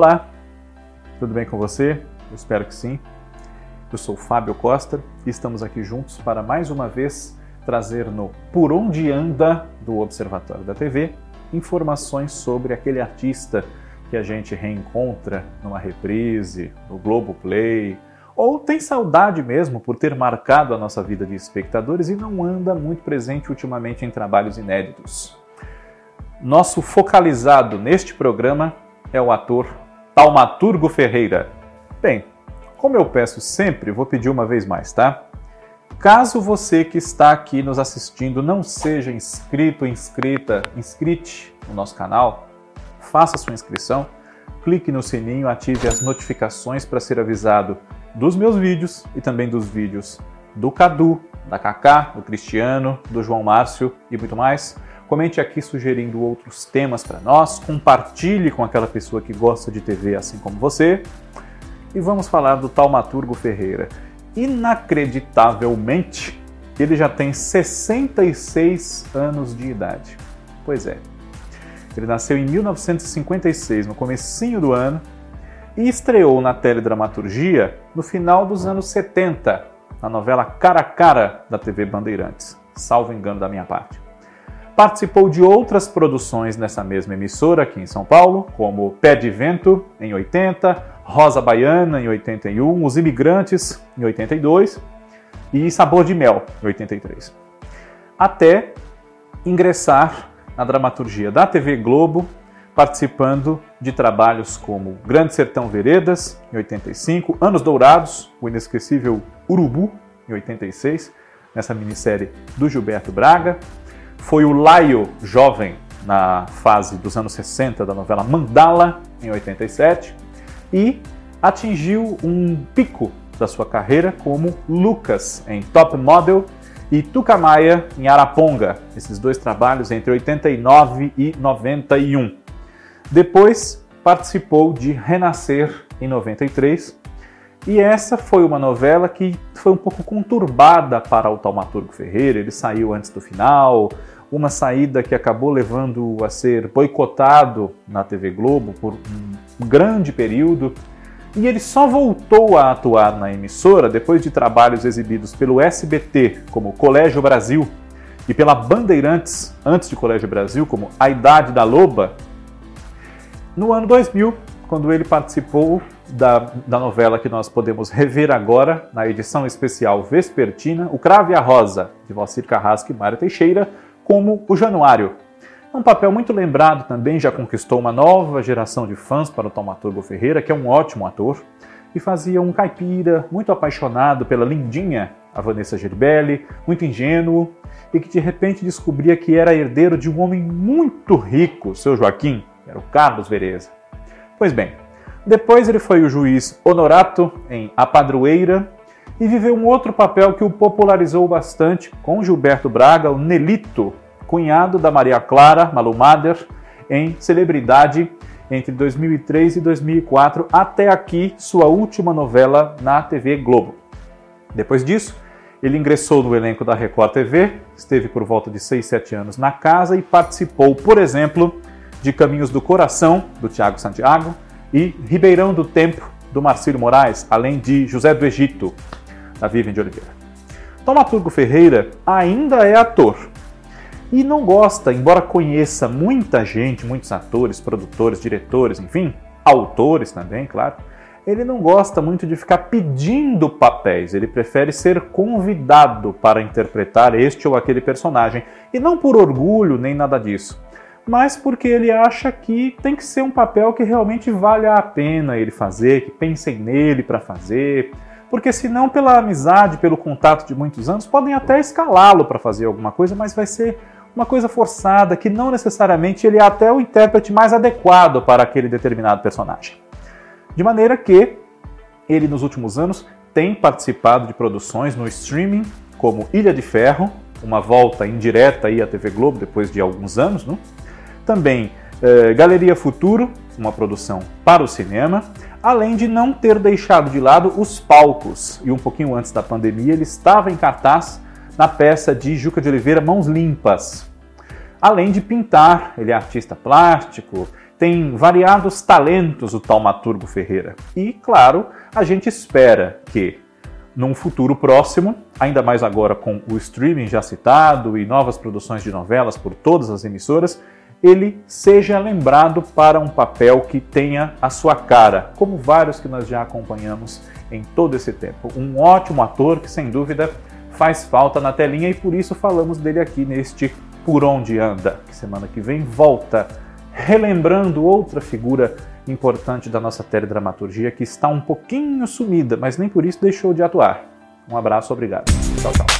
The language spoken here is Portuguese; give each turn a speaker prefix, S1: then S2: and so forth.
S1: Olá, tudo bem com você? Eu espero que sim. Eu sou Fábio Costa e estamos aqui juntos para mais uma vez trazer no Por Onde Anda do Observatório da TV informações sobre aquele artista que a gente reencontra numa reprise, no Globo Play, ou tem saudade mesmo por ter marcado a nossa vida de espectadores e não anda muito presente ultimamente em trabalhos inéditos. Nosso focalizado neste programa é o ator Taumaturgo Ferreira. Bem, como eu peço sempre, vou pedir uma vez mais, tá? Caso você que está aqui nos assistindo não seja inscrito, inscrita, inscrite no nosso canal, faça sua inscrição, clique no sininho, ative as notificações para ser avisado dos meus vídeos e também dos vídeos do Cadu, da Kaká, do Cristiano, do João Márcio e muito mais. Comente aqui sugerindo outros temas para nós, compartilhe com aquela pessoa que gosta de TV assim como você. E vamos falar do Taumaturgo Ferreira. Inacreditavelmente, ele já tem 66 anos de idade. Pois é. Ele nasceu em 1956, no comecinho do ano, e estreou na teledramaturgia no final dos anos 70, na novela Cara a Cara da TV Bandeirantes, salvo engano da minha parte. Participou de outras produções nessa mesma emissora aqui em São Paulo, como Pé de Vento, em 80, Rosa Baiana, em 81, Os Imigrantes, em 82 e Sabor de Mel, em 83. Até ingressar na dramaturgia da TV Globo, participando de trabalhos como Grande Sertão Veredas, em 85, Anos Dourados, o inesquecível Urubu, em 86, nessa minissérie do Gilberto Braga, foi o Laio jovem na fase dos anos 60 da novela Mandala, em 87, e atingiu um pico da sua carreira como Lucas em Top Model e Tucamaia em Araponga, esses dois trabalhos entre 89 e 91. Depois participou de Renascer em 93 e essa foi uma novela que foi um pouco conturbada para o Taumaturgo Ferreira. Ele saiu antes do final, uma saída que acabou levando a ser boicotado na TV Globo por um grande período. E ele só voltou a atuar na emissora depois de trabalhos exibidos pelo SBT, como Colégio Brasil, e pela Bandeirantes, antes de Colégio Brasil, como A Idade da Loba, no ano 2000, quando ele participou da, da novela que nós podemos rever agora, na edição especial vespertina, O Crave a Rosa, de Valcir Carrasco e Mário Teixeira, como o Januário. É um papel muito lembrado também, já conquistou uma nova geração de fãs para o Taumaturgo Ferreira, que é um ótimo ator, e fazia um caipira muito apaixonado pela lindinha, a Vanessa Gerbelli, muito ingênuo, e que de repente descobria que era herdeiro de um homem muito rico, seu Joaquim, era o Carlos Vereza. Pois bem, depois ele foi o juiz honorato em A Padroeira e viveu um outro papel que o popularizou bastante com Gilberto Braga, o Nelito, cunhado da Maria Clara Malumader, em Celebridade entre 2003 e 2004, até aqui sua última novela na TV Globo. Depois disso, ele ingressou no elenco da Record TV, esteve por volta de 6, 7 anos na casa e participou, por exemplo, de Caminhos do Coração, do Tiago Santiago, e Ribeirão do Tempo, do Marcílio Moraes, além de José do Egito, da Vivian de Oliveira. Tomaturgo Ferreira ainda é ator e não gosta, embora conheça muita gente, muitos atores, produtores, diretores, enfim, autores também, claro, ele não gosta muito de ficar pedindo papéis, ele prefere ser convidado para interpretar este ou aquele personagem, e não por orgulho nem nada disso, mas porque ele acha que tem que ser um papel que realmente vale a pena ele fazer, que pensem nele para fazer, porque senão pela amizade, pelo contato de muitos anos, podem até escalá-lo para fazer alguma coisa, mas vai ser uma coisa forçada que não necessariamente ele é até o intérprete mais adequado para aquele determinado personagem. De maneira que ele nos últimos anos tem participado de produções no streaming como Ilha de Ferro, uma volta indireta aí à TV Globo depois de alguns anos, não? Também eh, Galeria Futuro, uma produção para o cinema, além de não ter deixado de lado os palcos. E um pouquinho antes da pandemia, ele estava em cartaz na peça de Juca de Oliveira Mãos Limpas. Além de pintar, ele é artista plástico tem variados talentos o Taumaturgo Ferreira. E, claro, a gente espera que num futuro próximo, ainda mais agora com o streaming já citado e novas produções de novelas por todas as emissoras, ele seja lembrado para um papel que tenha a sua cara, como vários que nós já acompanhamos em todo esse tempo. Um ótimo ator que, sem dúvida, faz falta na telinha e por isso falamos dele aqui neste Por Onde Anda, que semana que vem volta, relembrando outra figura importante da nossa teledramaturgia que está um pouquinho sumida, mas nem por isso deixou de atuar. Um abraço, obrigado. Tchau, tchau.